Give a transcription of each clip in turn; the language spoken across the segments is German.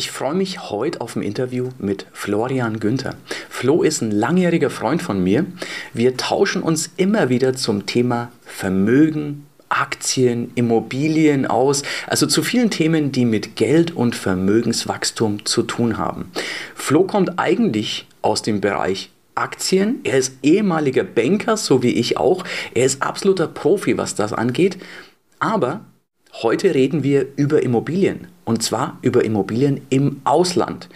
Ich freue mich heute auf ein Interview mit Florian Günther. Flo ist ein langjähriger Freund von mir. Wir tauschen uns immer wieder zum Thema Vermögen, Aktien, Immobilien aus, also zu vielen Themen, die mit Geld und Vermögenswachstum zu tun haben. Flo kommt eigentlich aus dem Bereich Aktien. Er ist ehemaliger Banker, so wie ich auch. Er ist absoluter Profi, was das angeht. Aber heute reden wir über Immobilien. Und zwar über Immobilien im Ausland.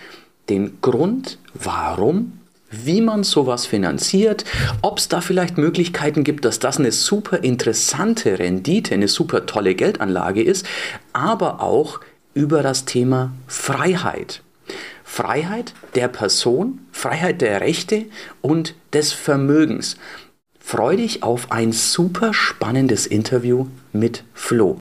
Den Grund, warum, wie man sowas finanziert, ob es da vielleicht Möglichkeiten gibt, dass das eine super interessante Rendite, eine super tolle Geldanlage ist, aber auch über das Thema Freiheit. Freiheit der Person, Freiheit der Rechte und des Vermögens. Freu dich auf ein super spannendes Interview mit Flo.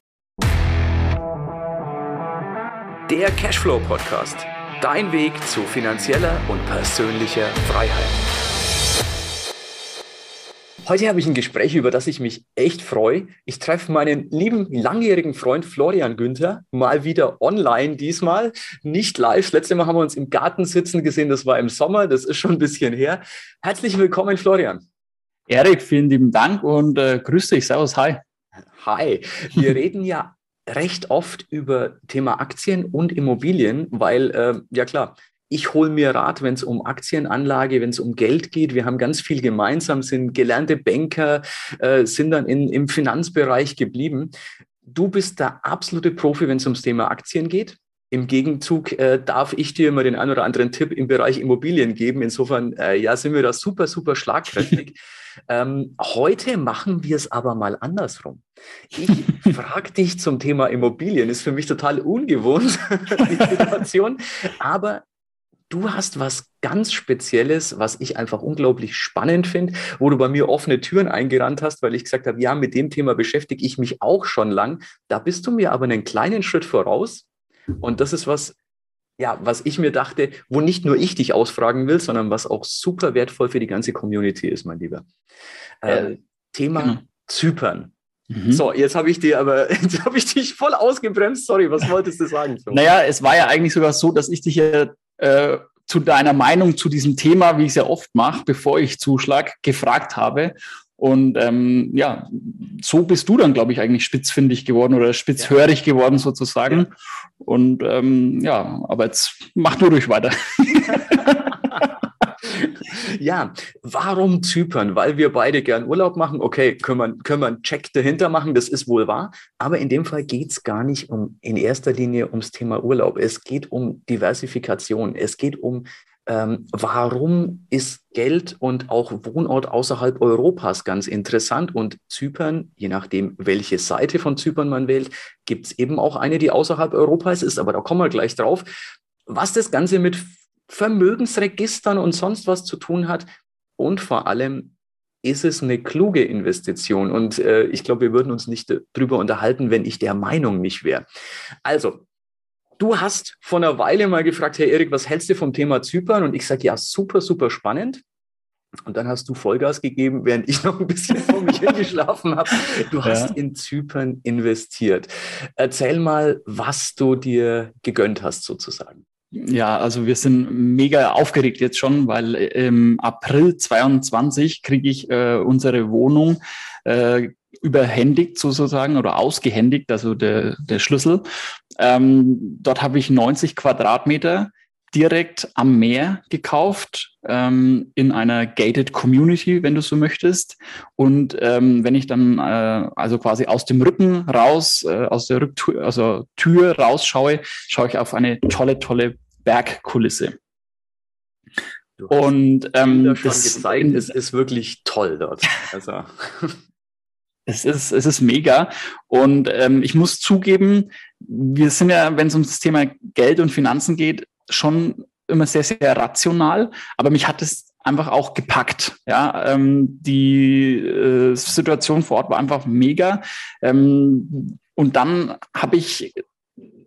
Der Cashflow Podcast. Dein Weg zu finanzieller und persönlicher Freiheit. Heute habe ich ein Gespräch, über das ich mich echt freue. Ich treffe meinen lieben langjährigen Freund Florian Günther mal wieder online diesmal, nicht live. Das letzte Mal haben wir uns im Garten sitzen gesehen, das war im Sommer, das ist schon ein bisschen her. Herzlich willkommen, Florian. Erik, vielen lieben Dank und äh, grüß dich, servus, hi. Hi, wir reden ja recht oft über Thema Aktien und Immobilien, weil, äh, ja klar, ich hole mir Rat, wenn es um Aktienanlage, wenn es um Geld geht. Wir haben ganz viel gemeinsam, sind gelernte Banker, äh, sind dann in, im Finanzbereich geblieben. Du bist der absolute Profi, wenn es ums Thema Aktien geht. Im Gegenzug äh, darf ich dir immer den einen oder anderen Tipp im Bereich Immobilien geben. Insofern, äh, ja, sind wir da super, super schlagkräftig. ähm, heute machen wir es aber mal andersrum. Ich frage dich zum Thema Immobilien. Ist für mich total ungewohnt, die Situation. Aber du hast was ganz Spezielles, was ich einfach unglaublich spannend finde, wo du bei mir offene Türen eingerannt hast, weil ich gesagt habe, ja, mit dem Thema beschäftige ich mich auch schon lang. Da bist du mir aber einen kleinen Schritt voraus. Und das ist was, ja, was ich mir dachte, wo nicht nur ich dich ausfragen will, sondern was auch super wertvoll für die ganze Community ist, mein Lieber. Äh, Thema genau. Zypern. Mhm. So, jetzt habe ich dir aber, jetzt habe ich dich voll ausgebremst. Sorry, was wolltest du sagen? So? Naja, es war ja eigentlich sogar so, dass ich dich ja äh, zu deiner Meinung zu diesem Thema, wie ich es ja oft mache, bevor ich zuschlag, gefragt habe. Und ähm, ja, so bist du dann, glaube ich, eigentlich spitzfindig geworden oder spitzhörig geworden sozusagen. Ja. Und ähm, ja, aber jetzt mach du ruhig weiter. Ja, warum Zypern? Weil wir beide gern Urlaub machen. Okay, können wir, können wir einen Check dahinter machen, das ist wohl wahr. Aber in dem Fall geht es gar nicht um in erster Linie ums Thema Urlaub. Es geht um Diversifikation. Es geht um ähm, warum ist Geld und auch Wohnort außerhalb Europas ganz interessant? Und Zypern, je nachdem, welche Seite von Zypern man wählt, gibt es eben auch eine, die außerhalb Europas ist, aber da kommen wir gleich drauf. Was das Ganze mit Vermögensregistern und sonst was zu tun hat. Und vor allem ist es eine kluge Investition. Und äh, ich glaube, wir würden uns nicht darüber unterhalten, wenn ich der Meinung nicht wäre. Also, du hast vor einer Weile mal gefragt, Herr Erik, was hältst du vom Thema Zypern? Und ich sage, ja, super, super spannend. Und dann hast du Vollgas gegeben, während ich noch ein bisschen vor mich hingeschlafen habe. Du hast ja. in Zypern investiert. Erzähl mal, was du dir gegönnt hast, sozusagen. Ja, also wir sind mega aufgeregt jetzt schon, weil im April 22 kriege ich äh, unsere Wohnung äh, überhändigt sozusagen oder ausgehändigt, also der, der Schlüssel. Ähm, dort habe ich 90 Quadratmeter direkt am Meer gekauft, ähm, in einer gated Community, wenn du so möchtest. Und ähm, wenn ich dann äh, also quasi aus dem Rücken raus, äh, aus der Rücktür, also Tür rausschaue, schaue ich auf eine tolle, tolle Bergkulisse. Und ähm, das gezeigt, es ist wirklich toll dort. Also. Es ist, es ist mega. Und ähm, ich muss zugeben, wir sind ja, wenn es um das Thema Geld und Finanzen geht, schon immer sehr, sehr rational. Aber mich hat es einfach auch gepackt. Ja, ähm, die äh, Situation vor Ort war einfach mega. Ähm, und dann habe ich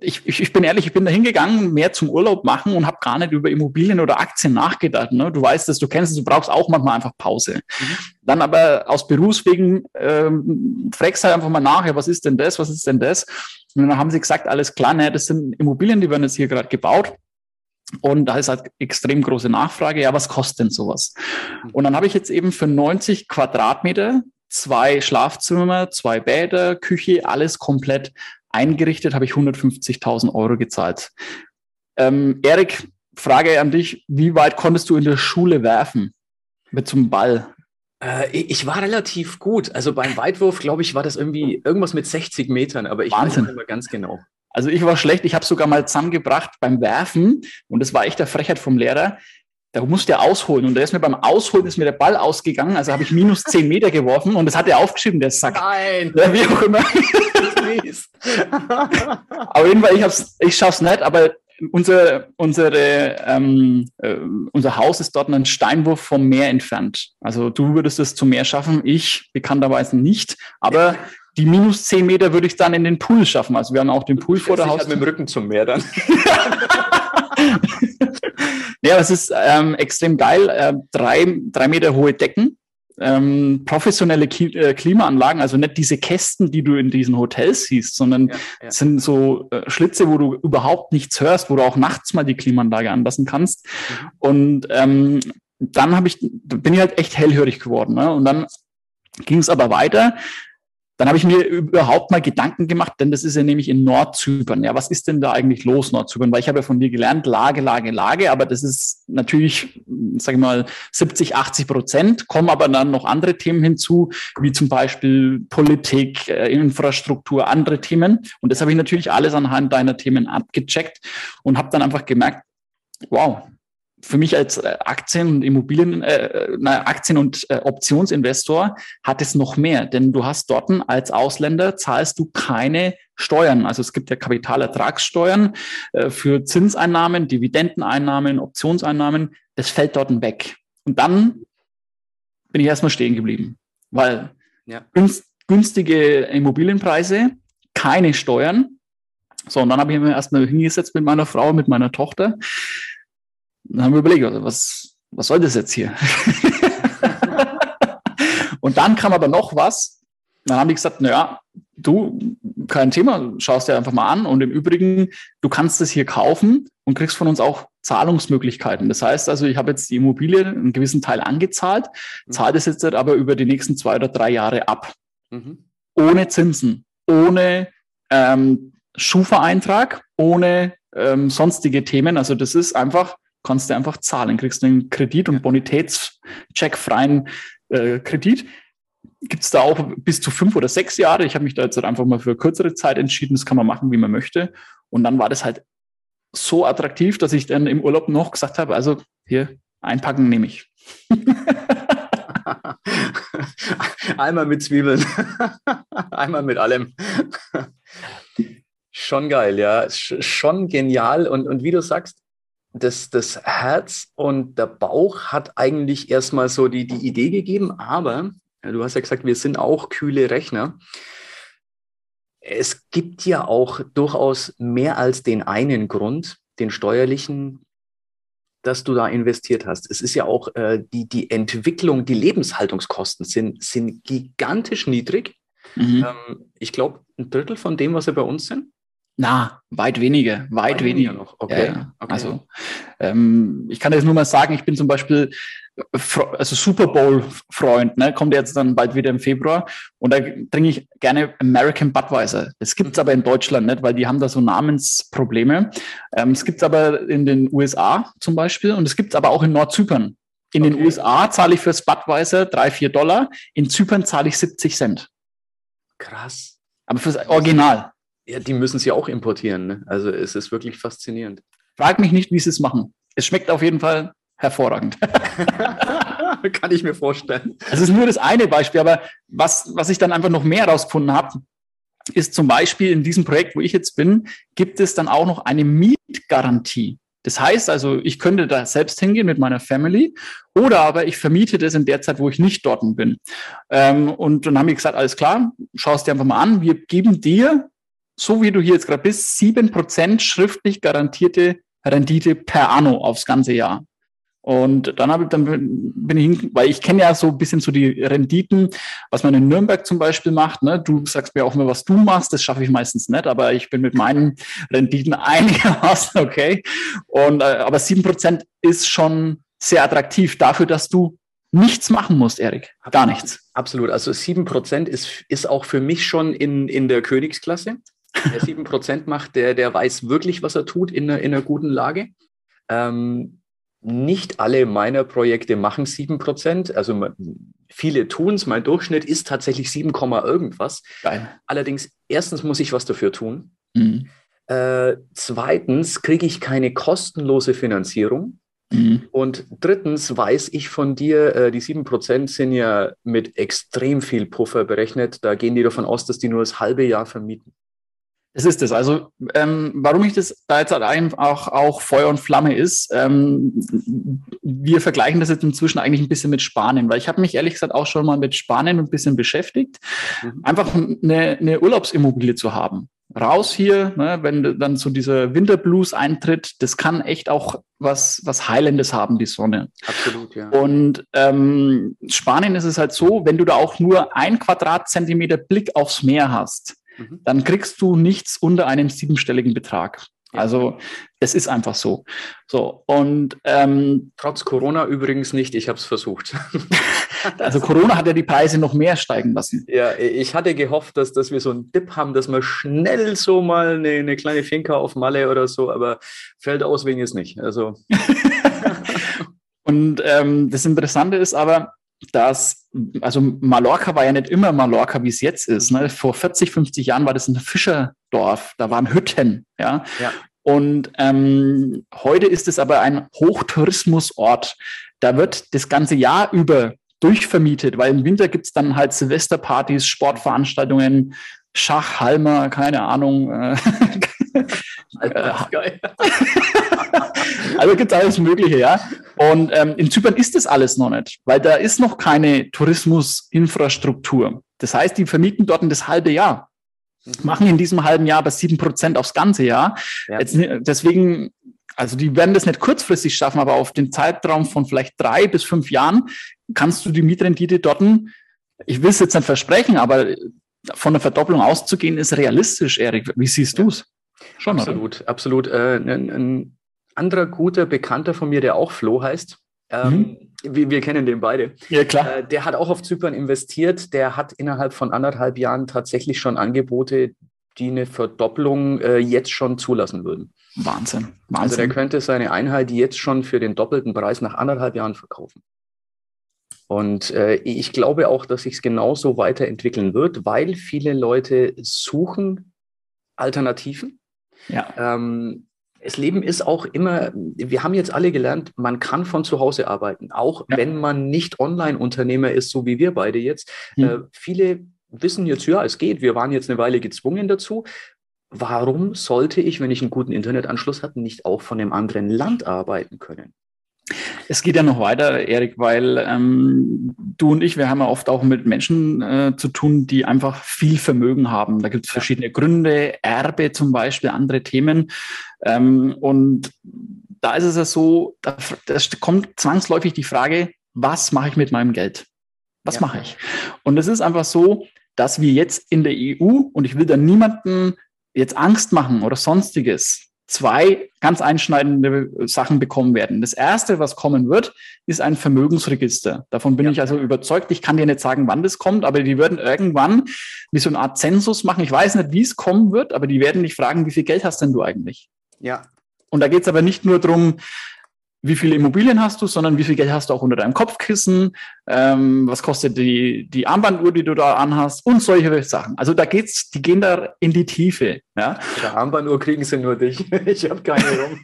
ich, ich, ich bin ehrlich, ich bin da hingegangen, mehr zum Urlaub machen und habe gar nicht über Immobilien oder Aktien nachgedacht. Ne? Du weißt es, du kennst es, du brauchst auch manchmal einfach Pause. Mhm. Dann aber aus Berufswegen ähm, fragst halt einfach mal nach, ja, was ist denn das, was ist denn das? Und dann haben sie gesagt, alles klar, ne, das sind Immobilien, die werden jetzt hier gerade gebaut. Und da ist halt extrem große Nachfrage. Ja, was kostet denn sowas? Und dann habe ich jetzt eben für 90 Quadratmeter zwei Schlafzimmer, zwei Bäder, Küche, alles komplett eingerichtet, habe ich 150.000 Euro gezahlt. Ähm, Erik, Frage an dich, wie weit konntest du in der Schule werfen mit zum Ball? Äh, ich war relativ gut. Also beim Weitwurf, glaube ich, war das irgendwie irgendwas mit 60 Metern, aber ich Wahnsinn. weiß nicht mehr ganz genau. Also ich war schlecht, ich habe sogar mal zusammengebracht beim Werfen und das war echt der Frechheit vom Lehrer. Da musste er ausholen und da ist mir beim Ausholen ist mir der Ball ausgegangen, also habe ich minus 10 Meter geworfen und das hat er aufgeschrieben, der Sack. Nein! Ja, wie auch immer. Auf jeden Fall, ich, hab's, ich schaff's nicht, aber unser, unsere, ähm, äh, unser Haus ist dort einen Steinwurf vom Meer entfernt. Also du würdest es zum Meer schaffen, ich bekannterweise nicht. Aber die minus zehn Meter würde ich dann in den Pool schaffen. Also wir haben auch den Pool vor der Haus. Halt mit dem Rücken zum Meer dann. ja, es ist ähm, extrem geil. Äh, drei, drei Meter hohe Decken ähm, professionelle Ki äh, Klimaanlagen, also nicht diese Kästen, die du in diesen Hotels siehst, sondern ja, ja. sind so äh, Schlitze, wo du überhaupt nichts hörst, wo du auch nachts mal die Klimaanlage anlassen kannst. Mhm. Und ähm, dann habe ich, bin ich halt echt hellhörig geworden. Ne? Und dann ging es aber weiter. Dann habe ich mir überhaupt mal Gedanken gemacht, denn das ist ja nämlich in Nordzypern. Ja, was ist denn da eigentlich los, Nordzypern? Weil ich habe ja von dir gelernt, Lage, Lage, Lage, aber das ist natürlich, sage ich mal, 70, 80 Prozent, kommen aber dann noch andere Themen hinzu, wie zum Beispiel Politik, äh, Infrastruktur, andere Themen. Und das habe ich natürlich alles anhand deiner Themen abgecheckt und habe dann einfach gemerkt, wow, für mich als äh, Aktien- und Immobilien, äh, na, Aktien- und äh, Optionsinvestor hat es noch mehr, denn du hast dort als Ausländer zahlst du keine Steuern. Also es gibt ja Kapitalertragssteuern äh, für Zinseinnahmen, Dividendeneinnahmen, Optionseinnahmen. Das fällt dort weg. Und dann bin ich erstmal stehen geblieben, weil ja. günstige Immobilienpreise, keine Steuern. So, und dann habe ich mir erstmal hingesetzt mit meiner Frau, mit meiner Tochter dann haben wir überlegt, also was, was soll das jetzt hier? und dann kam aber noch was. Dann haben die gesagt, naja, du, kein Thema, schaust dir einfach mal an. Und im Übrigen, du kannst es hier kaufen und kriegst von uns auch Zahlungsmöglichkeiten. Das heißt also, ich habe jetzt die Immobilie einen gewissen Teil angezahlt, mhm. zahle das jetzt aber über die nächsten zwei oder drei Jahre ab. Mhm. Ohne Zinsen, ohne ähm, Schufa-Eintrag, ohne ähm, sonstige Themen. Also das ist einfach kannst du einfach zahlen, kriegst einen Kredit und Bonitätscheck-freien äh, Kredit. Gibt es da auch bis zu fünf oder sechs Jahre. Ich habe mich da jetzt halt einfach mal für kürzere Zeit entschieden. Das kann man machen, wie man möchte. Und dann war das halt so attraktiv, dass ich dann im Urlaub noch gesagt habe, also hier einpacken nehme ich. Einmal mit Zwiebeln, einmal mit allem. Schon geil, ja, schon genial. Und, und wie du sagst, das, das Herz und der Bauch hat eigentlich erstmal so die, die Idee gegeben, aber du hast ja gesagt, wir sind auch kühle Rechner. Es gibt ja auch durchaus mehr als den einen Grund, den steuerlichen, dass du da investiert hast. Es ist ja auch äh, die, die Entwicklung, die Lebenshaltungskosten sind, sind gigantisch niedrig. Mhm. Ähm, ich glaube, ein Drittel von dem, was sie bei uns sind. Na, weit weniger, weit, weit weniger noch. Okay. Ja, okay. Also ähm, ich kann jetzt nur mal sagen, ich bin zum Beispiel also Super Bowl-Freund, ne? kommt jetzt dann bald wieder im Februar und da trinke ich gerne American Budweiser. Das gibt's aber in Deutschland nicht, weil die haben da so Namensprobleme. Ähm, es gibt's aber in den USA zum Beispiel und es gibt's aber auch in Nordzypern. In okay. den USA zahle ich fürs Budweiser drei, vier Dollar, in Zypern zahle ich 70 Cent. Krass. Aber fürs Original. Ja, die müssen sie auch importieren. Ne? Also es ist wirklich faszinierend. Frag mich nicht, wie sie es machen. Es schmeckt auf jeden Fall hervorragend. Kann ich mir vorstellen. Es ist nur das eine Beispiel, aber was, was ich dann einfach noch mehr herausgefunden habe, ist zum Beispiel in diesem Projekt, wo ich jetzt bin, gibt es dann auch noch eine Mietgarantie. Das heißt also, ich könnte da selbst hingehen mit meiner Family oder aber ich vermiete das in der Zeit, wo ich nicht dort bin. Ähm, und dann haben wir gesagt, alles klar, schau es dir einfach mal an. Wir geben dir so wie du hier jetzt gerade bist, sieben Prozent schriftlich garantierte Rendite per anno aufs ganze Jahr. Und dann, habe ich, dann bin ich hin, weil ich kenne ja so ein bisschen so die Renditen, was man in Nürnberg zum Beispiel macht. Ne? Du sagst mir auch immer, was du machst, das schaffe ich meistens nicht, aber ich bin mit meinen Renditen einigermaßen okay. Und, äh, aber sieben Prozent ist schon sehr attraktiv dafür, dass du nichts machen musst, Erik. Gar nichts. Absolut. Also sieben Prozent ist, ist auch für mich schon in, in der Königsklasse. Wer sieben Prozent macht, der, der weiß wirklich, was er tut in einer, in einer guten Lage. Ähm, nicht alle meiner Projekte machen 7%. Also viele tun es. Mein Durchschnitt ist tatsächlich 7, irgendwas. Geil. Allerdings, erstens muss ich was dafür tun. Mhm. Äh, zweitens kriege ich keine kostenlose Finanzierung. Mhm. Und drittens weiß ich von dir, äh, die 7% sind ja mit extrem viel Puffer berechnet. Da gehen die davon aus, dass die nur das halbe Jahr vermieten. Es ist es. Also, ähm, warum ich das da jetzt einfach auch Feuer und Flamme ist, ähm, wir vergleichen das jetzt inzwischen eigentlich ein bisschen mit Spanien, weil ich habe mich ehrlich gesagt auch schon mal mit Spanien ein bisschen beschäftigt, mhm. einfach eine, eine Urlaubsimmobilie zu haben. Raus hier, ne, wenn dann so dieser Winterblues eintritt, das kann echt auch was, was Heilendes haben, die Sonne. Absolut, ja. Und ähm, Spanien ist es halt so, wenn du da auch nur ein Quadratzentimeter Blick aufs Meer hast, Mhm. dann kriegst du nichts unter einem siebenstelligen Betrag. Ja. Also es ist einfach so. So und ähm, trotz Corona übrigens nicht. Ich habe es versucht. also Corona hat ja die Preise noch mehr steigen lassen. Ja, ich hatte gehofft, dass, dass wir so einen Dip haben, dass wir schnell so mal eine, eine kleine Finca auf Malle oder so, aber fällt aus wegen es nicht. Also und ähm, das Interessante ist aber, dass, also Mallorca war ja nicht immer Mallorca, wie es jetzt ist. Ne? Vor 40, 50 Jahren war das ein Fischerdorf, da waren Hütten, ja. ja. Und ähm, heute ist es aber ein Hochtourismusort. Da wird das ganze Jahr über durchvermietet, weil im Winter gibt es dann halt Silvesterpartys, Sportveranstaltungen, Schach, Halmer, keine Ahnung. Äh, geil. also gibt es alles Mögliche, ja. Und ähm, in Zypern ist das alles noch nicht, weil da ist noch keine Tourismusinfrastruktur. Das heißt, die vermieten dort das halbe Jahr, mhm. machen in diesem halben Jahr das sieben Prozent aufs ganze Jahr. Ja. Jetzt, deswegen, also die werden das nicht kurzfristig schaffen, aber auf den Zeitraum von vielleicht drei bis fünf Jahren kannst du die Mietrendite dort, ich will es jetzt nicht versprechen, aber von einer Verdopplung auszugehen, ist realistisch, Erik. Wie siehst du es? Schon, absolut, oder? absolut. Äh, ein, ein, anderer guter Bekannter von mir, der auch Flo heißt, ähm, mhm. wir, wir, kennen den beide. Ja, klar. Äh, der hat auch auf Zypern investiert. Der hat innerhalb von anderthalb Jahren tatsächlich schon Angebote, die eine Verdopplung äh, jetzt schon zulassen würden. Wahnsinn. Wahnsinn. Also der könnte seine Einheit jetzt schon für den doppelten Preis nach anderthalb Jahren verkaufen. Und äh, ich glaube auch, dass sich es genauso weiterentwickeln wird, weil viele Leute suchen Alternativen. Ja. Ähm, das Leben ist auch immer, wir haben jetzt alle gelernt, man kann von zu Hause arbeiten, auch ja. wenn man nicht Online-Unternehmer ist, so wie wir beide jetzt. Hm. Äh, viele wissen jetzt, ja, es geht, wir waren jetzt eine Weile gezwungen dazu. Warum sollte ich, wenn ich einen guten Internetanschluss habe, nicht auch von einem anderen Land arbeiten können? Es geht ja noch weiter, Erik, weil ähm, du und ich, wir haben ja oft auch mit Menschen äh, zu tun, die einfach viel Vermögen haben. Da gibt es verschiedene Gründe, Erbe zum Beispiel, andere Themen. Ähm, und da ist es ja so, da, kommt zwangsläufig die Frage, was mache ich mit meinem Geld? Was ja. mache ich? Und es ist einfach so, dass wir jetzt in der EU, und ich will da niemanden jetzt Angst machen oder sonstiges, zwei ganz einschneidende Sachen bekommen werden. Das erste, was kommen wird, ist ein Vermögensregister. Davon bin ja. ich also überzeugt. Ich kann dir nicht sagen, wann das kommt, aber die werden irgendwann wie so eine Art Zensus machen. Ich weiß nicht, wie es kommen wird, aber die werden dich fragen, wie viel Geld hast denn du eigentlich? Ja. Und da geht es aber nicht nur darum, wie viele Immobilien hast du, sondern wie viel Geld hast du auch unter deinem Kopfkissen, ähm, was kostet die, die Armbanduhr, die du da anhast und solche Sachen. Also da geht's, die gehen da in die Tiefe. Ja? Der Armbanduhr kriegen sie nur dich. Ich habe keine rum.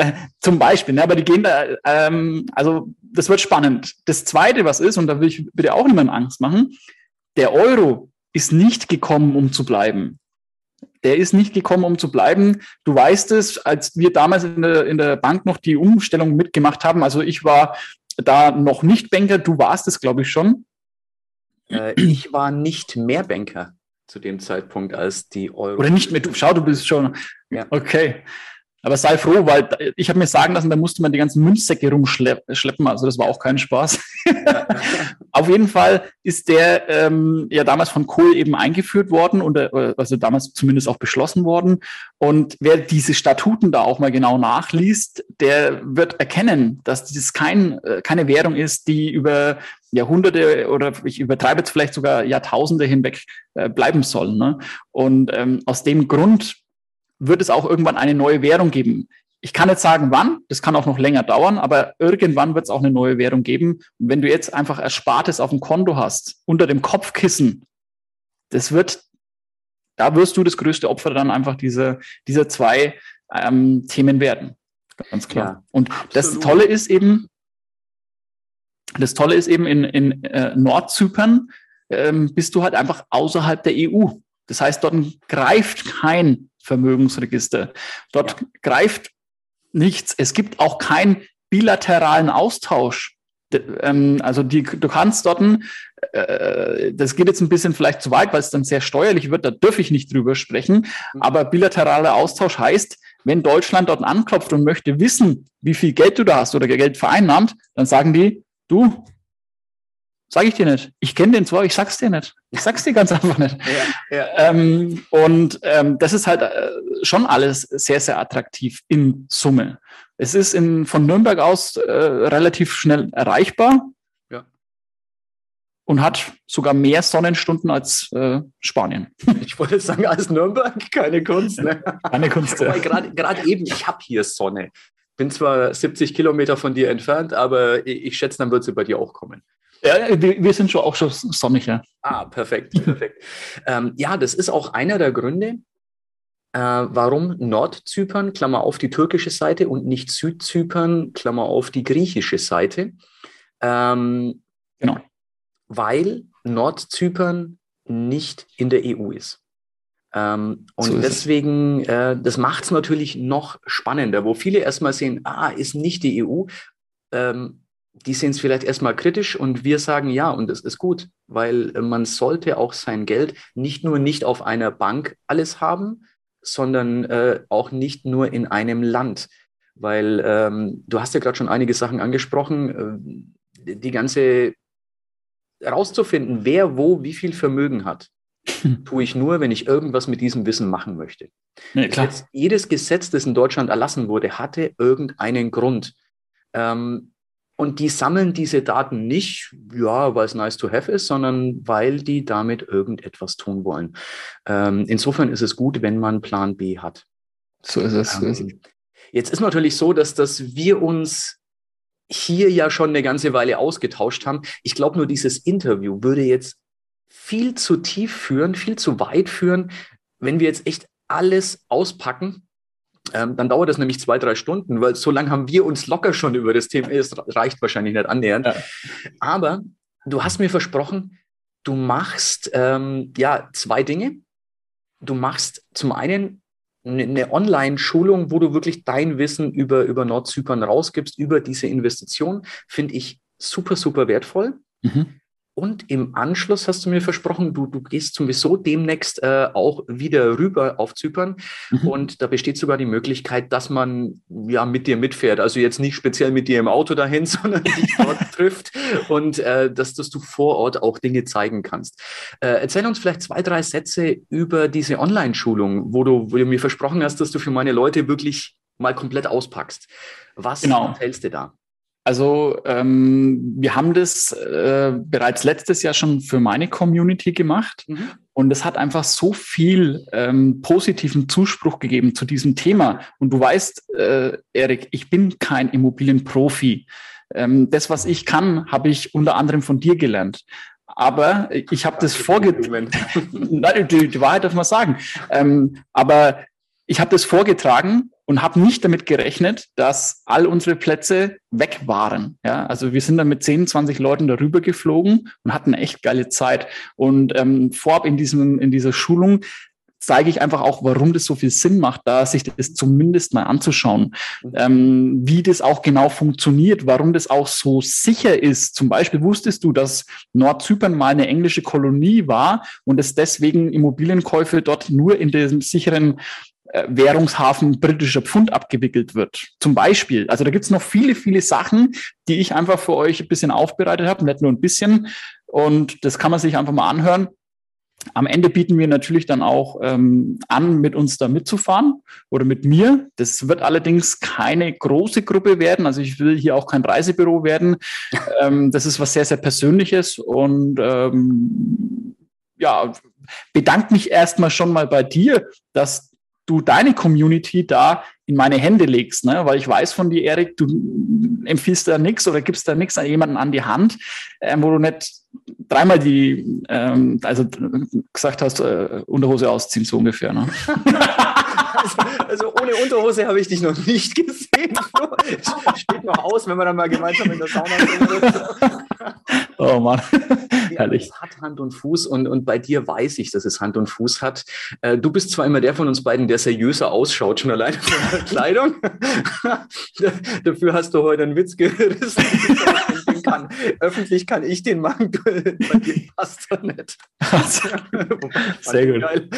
Zum Beispiel, ne? aber die gehen da, ähm, also das wird spannend. Das Zweite, was ist, und da will ich bitte auch niemandem Angst machen, der Euro ist nicht gekommen, um zu bleiben der ist nicht gekommen, um zu bleiben. Du weißt es, als wir damals in der, in der Bank noch die Umstellung mitgemacht haben, also ich war da noch nicht Banker, du warst es, glaube ich, schon. Äh, ich war nicht mehr Banker zu dem Zeitpunkt als die Euro. Oder nicht mehr, du, schau, du bist schon. Ja. Okay. Aber sei froh, weil ich habe mir sagen lassen, da musste man die ganzen Münzsäcke rumschleppen. Also das war auch kein Spaß. Auf jeden Fall ist der ähm, ja damals von Kohl eben eingeführt worden und äh, also damals zumindest auch beschlossen worden. Und wer diese Statuten da auch mal genau nachliest, der wird erkennen, dass dieses kein, äh, keine Währung ist, die über Jahrhunderte oder ich übertreibe jetzt vielleicht sogar Jahrtausende hinweg äh, bleiben soll. Ne? Und ähm, aus dem Grund wird es auch irgendwann eine neue Währung geben. Ich kann jetzt sagen, wann, das kann auch noch länger dauern, aber irgendwann wird es auch eine neue Währung geben. Und wenn du jetzt einfach Erspartes auf dem Konto hast, unter dem Kopfkissen, das wird, da wirst du das größte Opfer dann einfach dieser, dieser zwei ähm, Themen werden. Ganz klar. Ja, Und absolut. das Tolle ist eben, das Tolle ist eben in, in äh, Nordzypern, ähm, bist du halt einfach außerhalb der EU. Das heißt, dort greift kein Vermögensregister. Dort ja. greift nichts. Es gibt auch keinen bilateralen Austausch. Ähm, also die, du kannst dort, äh, das geht jetzt ein bisschen vielleicht zu weit, weil es dann sehr steuerlich wird, da dürfe ich nicht drüber sprechen. Mhm. Aber bilateraler Austausch heißt, wenn Deutschland dort anklopft und möchte wissen, wie viel Geld du da hast oder Geld vereinnahmt, dann sagen die, du, Sag ich dir nicht. Ich kenne den zwar, ich sag's dir nicht. Ich sag's dir ganz einfach nicht. Ja, ja. Ähm, und ähm, das ist halt äh, schon alles sehr, sehr attraktiv in Summe. Es ist in, von Nürnberg aus äh, relativ schnell erreichbar. Ja. Und hat sogar mehr Sonnenstunden als äh, Spanien. Ich wollte sagen, als Nürnberg, keine Kunst. Ne? Keine Kunst. Ja. Gerade eben, ich habe hier Sonne. Bin zwar 70 Kilometer von dir entfernt, aber ich, ich schätze, dann wird sie bei dir auch kommen. Ja, wir, sind schon auch schon sonnig, ja. Ah, perfekt, perfekt. ähm, ja, das ist auch einer der Gründe, äh, warum Nordzypern, Klammer auf die türkische Seite und nicht Südzypern, Klammer auf die griechische Seite. Ähm, genau. Weil Nordzypern nicht in der EU ist. Ähm, und so ist deswegen, äh, das macht es natürlich noch spannender, wo viele erstmal sehen, ah, ist nicht die EU. Ähm, die sehen es vielleicht erstmal kritisch und wir sagen ja, und es ist gut, weil man sollte auch sein Geld nicht nur nicht auf einer Bank alles haben, sondern äh, auch nicht nur in einem Land. Weil ähm, du hast ja gerade schon einige Sachen angesprochen, äh, die ganze rauszufinden, wer wo wie viel Vermögen hat, tue ich nur, wenn ich irgendwas mit diesem Wissen machen möchte. Ja, klar. Jetzt, jedes Gesetz, das in Deutschland erlassen wurde, hatte irgendeinen Grund. Ähm, und die sammeln diese Daten nicht, ja, weil es nice to have ist, sondern weil die damit irgendetwas tun wollen. Ähm, insofern ist es gut, wenn man Plan B hat. So ist es. Ähm, jetzt ist natürlich so, dass, dass wir uns hier ja schon eine ganze Weile ausgetauscht haben. Ich glaube nur, dieses Interview würde jetzt viel zu tief führen, viel zu weit führen, wenn wir jetzt echt alles auspacken ähm, dann dauert das nämlich zwei, drei Stunden, weil so lange haben wir uns locker schon über das Thema, es reicht wahrscheinlich nicht annähernd. Ja. Aber du hast mir versprochen, du machst ähm, ja zwei Dinge. Du machst zum einen eine Online-Schulung, wo du wirklich dein Wissen über, über Nordzypern rausgibst, über diese Investition, finde ich super, super wertvoll. Mhm. Und im Anschluss hast du mir versprochen, du, du gehst sowieso demnächst äh, auch wieder rüber auf Zypern. Mhm. Und da besteht sogar die Möglichkeit, dass man ja mit dir mitfährt. Also jetzt nicht speziell mit dir im Auto dahin, sondern dich dort trifft und äh, dass, dass du vor Ort auch Dinge zeigen kannst. Äh, erzähl uns vielleicht zwei, drei Sätze über diese Online-Schulung, wo du, wo du mir versprochen hast, dass du für meine Leute wirklich mal komplett auspackst. Was genau. erzählst du da? Also ähm, wir haben das äh, bereits letztes Jahr schon für meine Community gemacht mhm. und es hat einfach so viel ähm, positiven Zuspruch gegeben zu diesem Thema. Und du weißt, äh, Erik, ich bin kein Immobilienprofi. Ähm, das, was ich kann, habe ich unter anderem von dir gelernt. Aber ich habe das vorgetragen. die, die Wahrheit darf man sagen. Ähm, aber ich habe das vorgetragen und habe nicht damit gerechnet, dass all unsere Plätze weg waren. Ja, also wir sind dann mit 10, 20 Leuten darüber geflogen und hatten echt geile Zeit. Und ähm, vorab in diesem in dieser Schulung zeige ich einfach auch, warum das so viel Sinn macht, da sich das zumindest mal anzuschauen, ähm, wie das auch genau funktioniert, warum das auch so sicher ist. Zum Beispiel wusstest du, dass Nordzypern mal eine englische Kolonie war und es deswegen Immobilienkäufe dort nur in dem sicheren Währungshafen britischer Pfund abgewickelt wird. Zum Beispiel. Also da gibt's noch viele, viele Sachen, die ich einfach für euch ein bisschen aufbereitet habe, nicht nur ein bisschen. Und das kann man sich einfach mal anhören. Am Ende bieten wir natürlich dann auch ähm, an, mit uns da mitzufahren oder mit mir. Das wird allerdings keine große Gruppe werden. Also ich will hier auch kein Reisebüro werden. ähm, das ist was sehr, sehr Persönliches und ähm, ja, bedanke mich erstmal schon mal bei dir, dass du deine Community da in meine Hände legst, ne? weil ich weiß von dir, Erik, du empfiehlst da nichts oder gibst da nichts an jemanden an die Hand, äh, wo du nicht dreimal die, ähm, also gesagt hast, äh, Unterhose ausziehen, so ungefähr. Ne? Also, also, ohne Unterhose habe ich dich noch nicht gesehen. Steht noch aus, wenn wir dann mal gemeinsam in der Sauna sind. Oh Mann. Herrlich. Es hat Hand und Fuß und, und bei dir weiß ich, dass es Hand und Fuß hat. Äh, du bist zwar immer der von uns beiden, der seriöser ausschaut, schon alleine von der Kleidung. Dafür hast du heute einen Witz gerissen. Kann. Öffentlich kann ich den machen, bei dir passt er nicht. Sehr gut. Geil.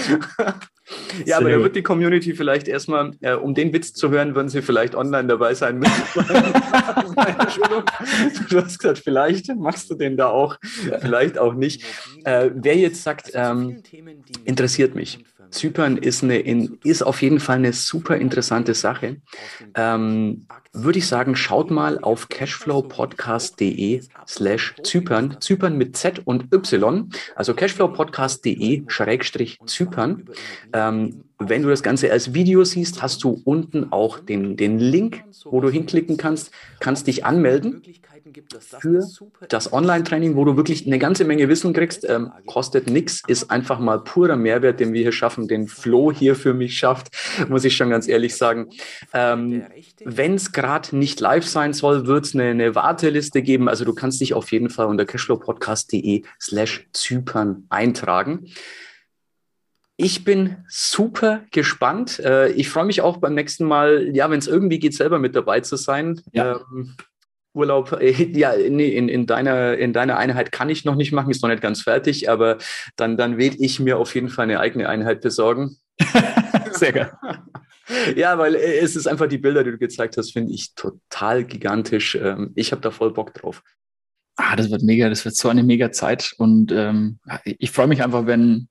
Ja, Sehr aber da wird die Community vielleicht erstmal, äh, um den Witz zu hören, würden sie vielleicht online dabei sein müssen. du hast gesagt, vielleicht machst du den da auch, vielleicht auch nicht. Äh, wer jetzt sagt, ähm, interessiert mich. Zypern ist, eine, ist auf jeden Fall eine super interessante Sache. Ähm, Würde ich sagen, schaut mal auf cashflowpodcast.de slash Zypern, Zypern mit Z und Y, also cashflowpodcast.de schrägstrich Zypern. Ähm, wenn du das Ganze als Video siehst, hast du unten auch den, den Link, wo du hinklicken kannst, kannst dich anmelden für das Online-Training, wo du wirklich eine ganze Menge Wissen kriegst. Ähm, kostet nichts, ist einfach mal purer Mehrwert, den wir hier schaffen, den Flo hier für mich schafft, muss ich schon ganz ehrlich sagen. Ähm, Wenn es gerade nicht live sein soll, wird es eine, eine, Warteliste geben. Also du kannst dich auf jeden Fall unter cashflowpodcast.de slash Zypern eintragen. Ich bin super gespannt. Äh, ich freue mich auch beim nächsten Mal, ja, wenn es irgendwie geht, selber mit dabei zu sein. Ja. Ähm, Urlaub, äh, ja, nee, in, in, deiner, in deiner Einheit kann ich noch nicht machen, ist noch nicht ganz fertig, aber dann, dann will ich mir auf jeden Fall eine eigene Einheit besorgen. Sehr geil. Ja, weil äh, es ist einfach die Bilder, die du gezeigt hast, finde ich total gigantisch. Ähm, ich habe da voll Bock drauf. Ah, das wird mega, das wird so eine mega Zeit und ähm, ich freue mich einfach, wenn,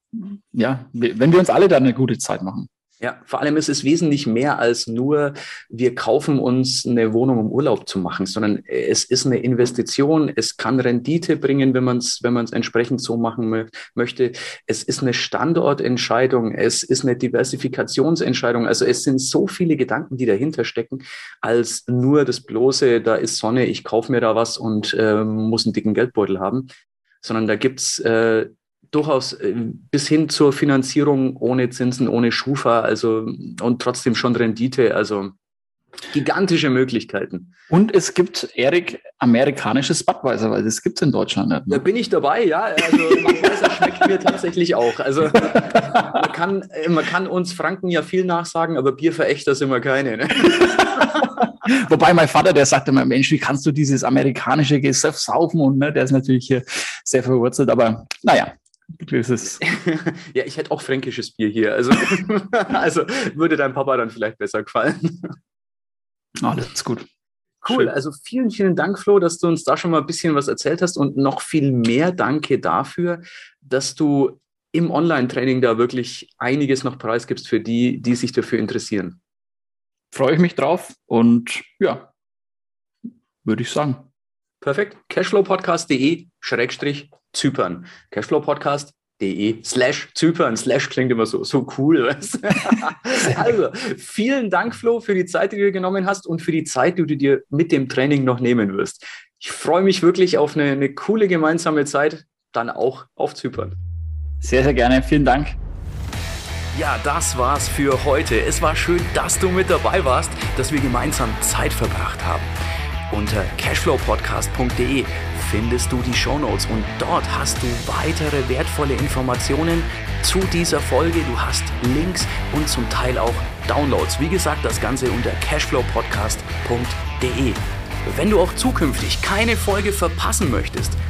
ja, wenn wir uns alle da eine gute Zeit machen. Ja, vor allem ist es wesentlich mehr als nur, wir kaufen uns eine Wohnung, um Urlaub zu machen, sondern es ist eine Investition, es kann Rendite bringen, wenn man es wenn man es entsprechend so machen möchte. Es ist eine Standortentscheidung, es ist eine Diversifikationsentscheidung. Also es sind so viele Gedanken, die dahinter stecken, als nur das bloße, da ist Sonne, ich kaufe mir da was und äh, muss einen dicken Geldbeutel haben sondern da gibt's äh, durchaus äh, bis hin zur Finanzierung ohne Zinsen, ohne Schufa, also und trotzdem schon Rendite, also gigantische Möglichkeiten. Und es gibt, Erik, amerikanisches Budweiser, weil das gibt es in Deutschland nicht. Ne? Da bin ich dabei, ja. Also Budweiser schmeckt mir tatsächlich auch. Also man kann, äh, man kann uns Franken ja viel nachsagen, aber Bierverächter sind wir keine. Ne? Wobei mein Vater, der sagte immer, Mensch, wie kannst du dieses amerikanische Gesöff saufen? Und ne, der ist natürlich hier sehr verwurzelt, aber naja, ist ja, ich hätte auch fränkisches Bier hier. Also, also würde deinem Papa dann vielleicht besser gefallen. Alles gut. Cool, Schön. also vielen, vielen Dank, Flo, dass du uns da schon mal ein bisschen was erzählt hast und noch viel mehr danke dafür, dass du im Online-Training da wirklich einiges noch preisgibst für die, die sich dafür interessieren. Freue ich mich drauf und ja, würde ich sagen. Perfekt. Cashflowpodcast.de Schrägstrich Zypern. Cashflowpodcast.de slash Zypern. Slash klingt immer so, so cool. also, vielen Dank, Flo, für die Zeit, die du dir genommen hast und für die Zeit, die du dir mit dem Training noch nehmen wirst. Ich freue mich wirklich auf eine, eine coole gemeinsame Zeit, dann auch auf Zypern. Sehr, sehr gerne. Vielen Dank. Ja, das war's für heute. Es war schön, dass du mit dabei warst, dass wir gemeinsam Zeit verbracht haben. Unter cashflowpodcast.de findest du die Shownotes und dort hast du weitere wertvolle Informationen zu dieser Folge. Du hast Links und zum Teil auch Downloads. Wie gesagt, das Ganze unter cashflowpodcast.de. Wenn du auch zukünftig keine Folge verpassen möchtest,